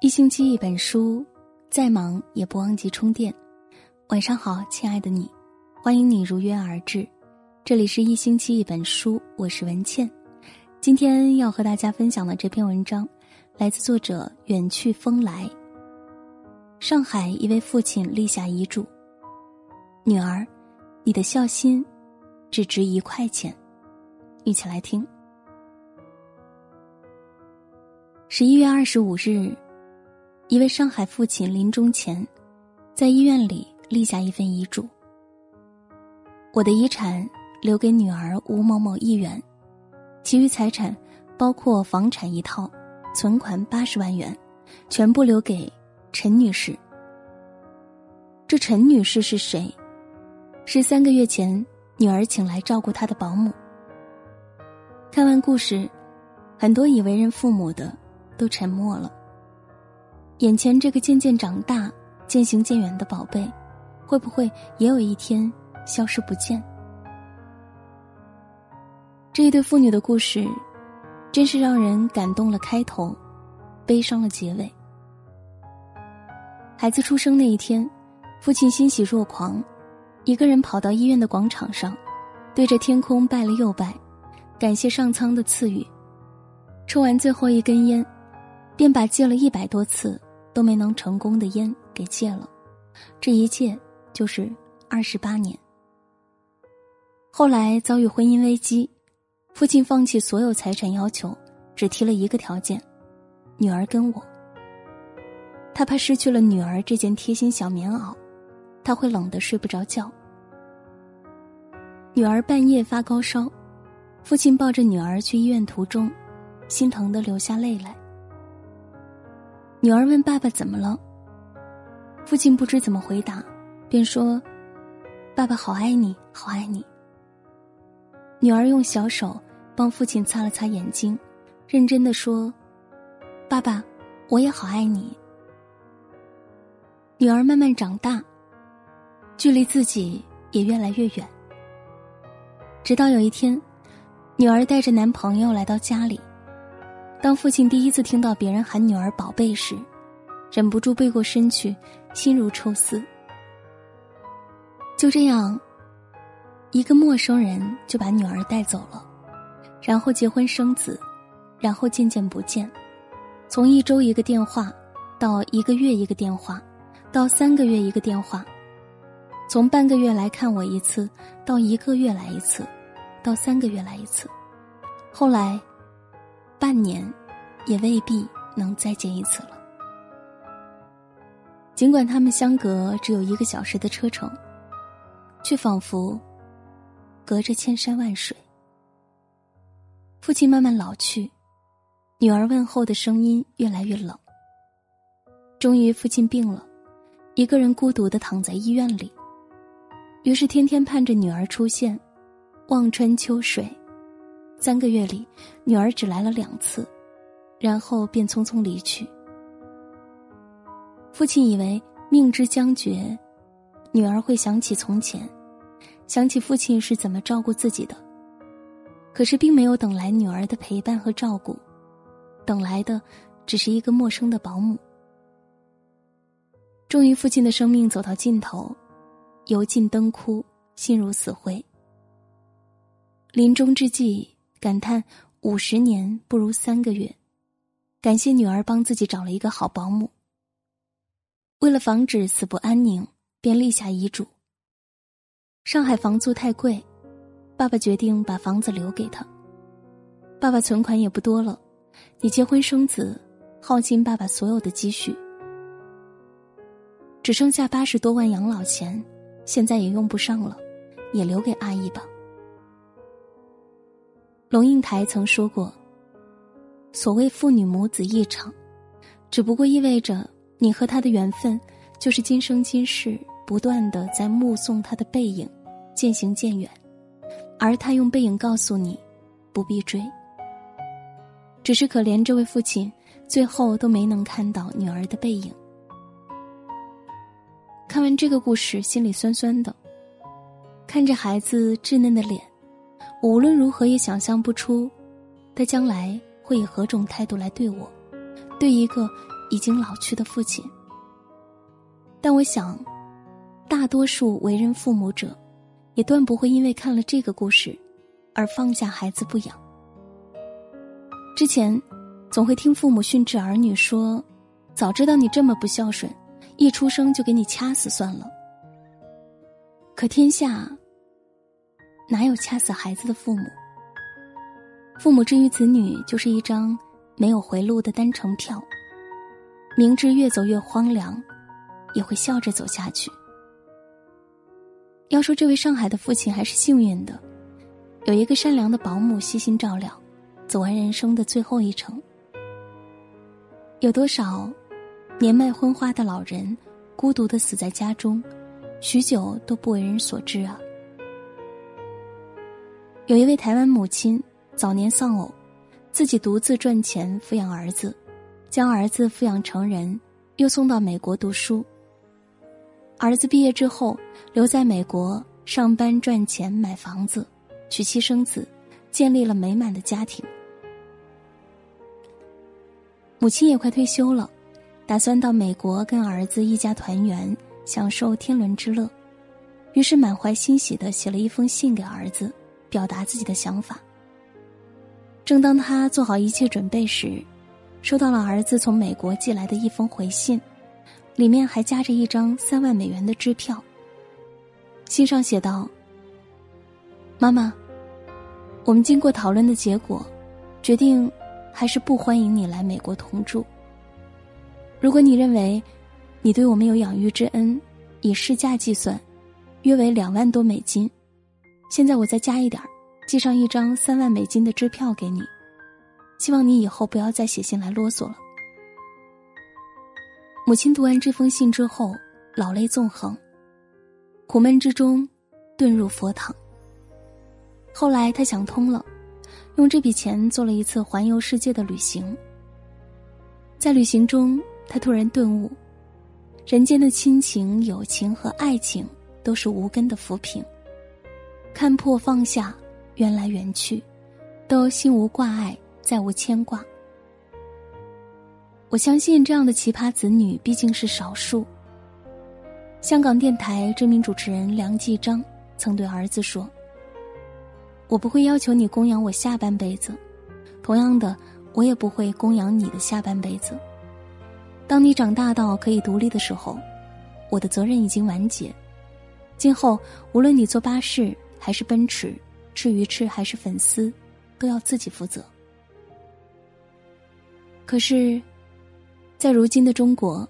一星期一本书，再忙也不忘记充电。晚上好，亲爱的你，欢迎你如约而至。这里是一星期一本书，我是文倩。今天要和大家分享的这篇文章，来自作者远去风来。上海一位父亲立下遗嘱：女儿，你的孝心只值一块钱。一起来听。十一月二十五日。一位上海父亲临终前，在医院里立下一份遗嘱：我的遗产留给女儿吴某某一元，其余财产包括房产一套，存款八十万元，全部留给陈女士。这陈女士是谁？是三个月前女儿请来照顾她的保姆。看完故事，很多已为人父母的都沉默了。眼前这个渐渐长大、渐行渐远的宝贝，会不会也有一天消失不见？这一对父女的故事，真是让人感动了开头，悲伤了结尾。孩子出生那一天，父亲欣喜若狂，一个人跑到医院的广场上，对着天空拜了又拜，感谢上苍的赐予。抽完最后一根烟，便把戒了一百多次。都没能成功的烟给戒了，这一戒就是二十八年。后来遭遇婚姻危机，父亲放弃所有财产要求，只提了一个条件：女儿跟我。他怕失去了女儿这件贴心小棉袄，他会冷得睡不着觉。女儿半夜发高烧，父亲抱着女儿去医院途中，心疼的流下泪来。女儿问爸爸怎么了？父亲不知怎么回答，便说：“爸爸好爱你，好爱你。”女儿用小手帮父亲擦了擦眼睛，认真的说：“爸爸，我也好爱你。”女儿慢慢长大，距离自己也越来越远。直到有一天，女儿带着男朋友来到家里。当父亲第一次听到别人喊女儿“宝贝”时，忍不住背过身去，心如抽丝。就这样，一个陌生人就把女儿带走了，然后结婚生子，然后渐渐不见，从一周一个电话，到一个月一个电话，到三个月一个电话，从半个月来看我一次，到一个月来一次，到三个月来一次，后来。半年，也未必能再见一次了。尽管他们相隔只有一个小时的车程，却仿佛隔着千山万水。父亲慢慢老去，女儿问候的声音越来越冷。终于，父亲病了，一个人孤独的躺在医院里。于是，天天盼着女儿出现，望穿秋水。三个月里，女儿只来了两次，然后便匆匆离去。父亲以为命之将绝，女儿会想起从前，想起父亲是怎么照顾自己的。可是并没有等来女儿的陪伴和照顾，等来的只是一个陌生的保姆。终于，父亲的生命走到尽头，油尽灯枯，心如死灰。临终之际。感叹五十年不如三个月，感谢女儿帮自己找了一个好保姆。为了防止死不安宁，便立下遗嘱。上海房租太贵，爸爸决定把房子留给他。爸爸存款也不多了，你结婚生子，耗尽爸爸所有的积蓄，只剩下八十多万养老钱，现在也用不上了，也留给阿姨吧。龙应台曾说过：“所谓父女母子一场，只不过意味着你和他的缘分，就是今生今世不断的在目送他的背影渐行渐远，而他用背影告诉你，不必追。只是可怜这位父亲，最后都没能看到女儿的背影。看完这个故事，心里酸酸的，看着孩子稚嫩的脸。”无论如何也想象不出，他将来会以何种态度来对我，对一个已经老去的父亲。但我想，大多数为人父母者，也断不会因为看了这个故事，而放下孩子不养。之前，总会听父母训斥儿女说：“早知道你这么不孝顺，一出生就给你掐死算了。”可天下哪有掐死孩子的父母？父母之于子女，就是一张没有回路的单程票。明知越走越荒凉，也会笑着走下去。要说这位上海的父亲还是幸运的，有一个善良的保姆悉心照料，走完人生的最后一程。有多少年迈昏花的老人，孤独的死在家中，许久都不为人所知啊！有一位台湾母亲。早年丧偶，自己独自赚钱抚养儿子，将儿子抚养成人，又送到美国读书。儿子毕业之后，留在美国上班赚钱买房子，娶妻生子，建立了美满的家庭。母亲也快退休了，打算到美国跟儿子一家团圆，享受天伦之乐，于是满怀欣喜的写了一封信给儿子，表达自己的想法。正当他做好一切准备时，收到了儿子从美国寄来的一封回信，里面还夹着一张三万美元的支票。信上写道：“妈妈，我们经过讨论的结果，决定还是不欢迎你来美国同住。如果你认为你对我们有养育之恩，以市价计算，约为两万多美金。现在我再加一点儿。”寄上一张三万美金的支票给你，希望你以后不要再写信来啰嗦了。母亲读完这封信之后，老泪纵横，苦闷之中，遁入佛堂。后来他想通了，用这笔钱做了一次环游世界的旅行。在旅行中，他突然顿悟：人间的亲情、友情和爱情都是无根的浮萍，看破放下。缘来缘去，都心无挂碍，再无牵挂。我相信这样的奇葩子女毕竟是少数。香港电台知名主持人梁继章曾对儿子说：“我不会要求你供养我下半辈子，同样的，我也不会供养你的下半辈子。当你长大到可以独立的时候，我的责任已经完结。今后无论你坐巴士还是奔驰。”吃鱼翅还是粉丝，都要自己负责。可是，在如今的中国，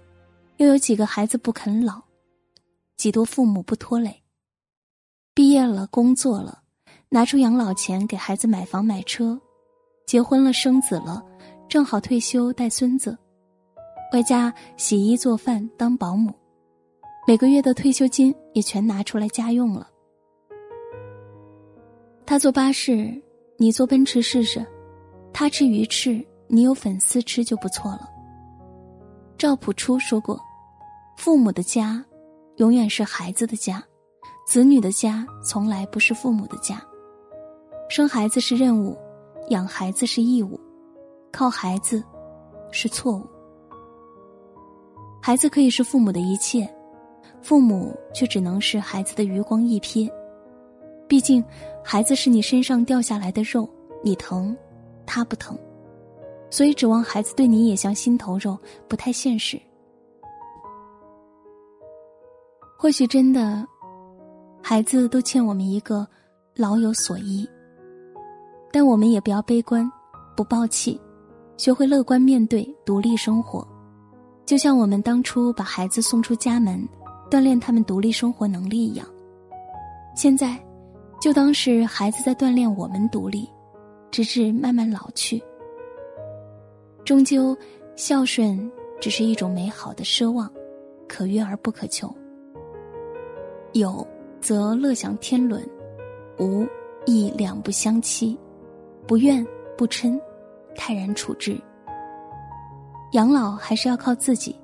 又有几个孩子不肯老，几多父母不拖累？毕业了，工作了，拿出养老钱给孩子买房买车，结婚了，生子了，正好退休带孙子，外加洗衣做饭当保姆，每个月的退休金也全拿出来家用了。他坐巴士，你坐奔驰试试；他吃鱼翅，你有粉丝吃就不错了。赵朴初说过：“父母的家，永远是孩子的家；子女的家，从来不是父母的家。生孩子是任务，养孩子是义务，靠孩子是错误。孩子可以是父母的一切，父母却只能是孩子的余光一瞥。”毕竟，孩子是你身上掉下来的肉，你疼，他不疼，所以指望孩子对你也像心头肉，不太现实。或许真的，孩子都欠我们一个老有所依，但我们也不要悲观，不抱气，学会乐观面对，独立生活，就像我们当初把孩子送出家门，锻炼他们独立生活能力一样。现在。就当是孩子在锻炼我们独立，直至慢慢老去。终究，孝顺只是一种美好的奢望，可遇而不可求。有则乐享天伦，无亦两不相欺，不怨不嗔，泰然处之。养老还是要靠自己，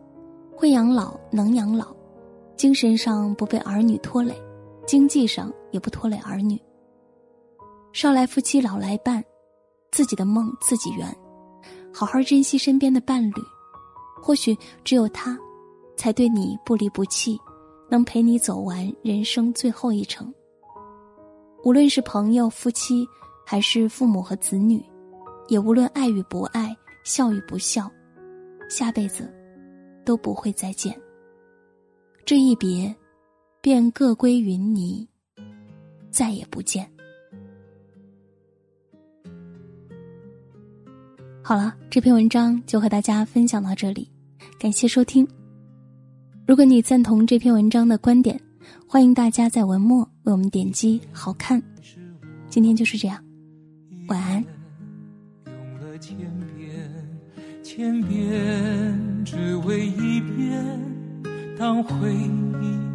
会养老能养老，精神上不被儿女拖累。经济上也不拖累儿女。少来夫妻老来伴，自己的梦自己圆，好好珍惜身边的伴侣，或许只有他，才对你不离不弃，能陪你走完人生最后一程。无论是朋友、夫妻，还是父母和子女，也无论爱与不爱、孝与不孝，下辈子都不会再见。这一别，便各归云泥，再也不见。好了，这篇文章就和大家分享到这里，感谢收听。如果你赞同这篇文章的观点，欢迎大家在文末为我们点击“好看”。今天就是这样，晚安。用了千遍，千遍，只为一遍，当回忆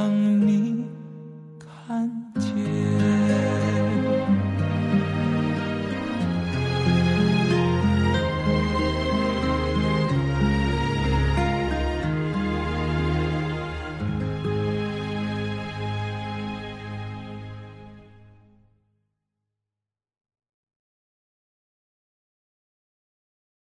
想。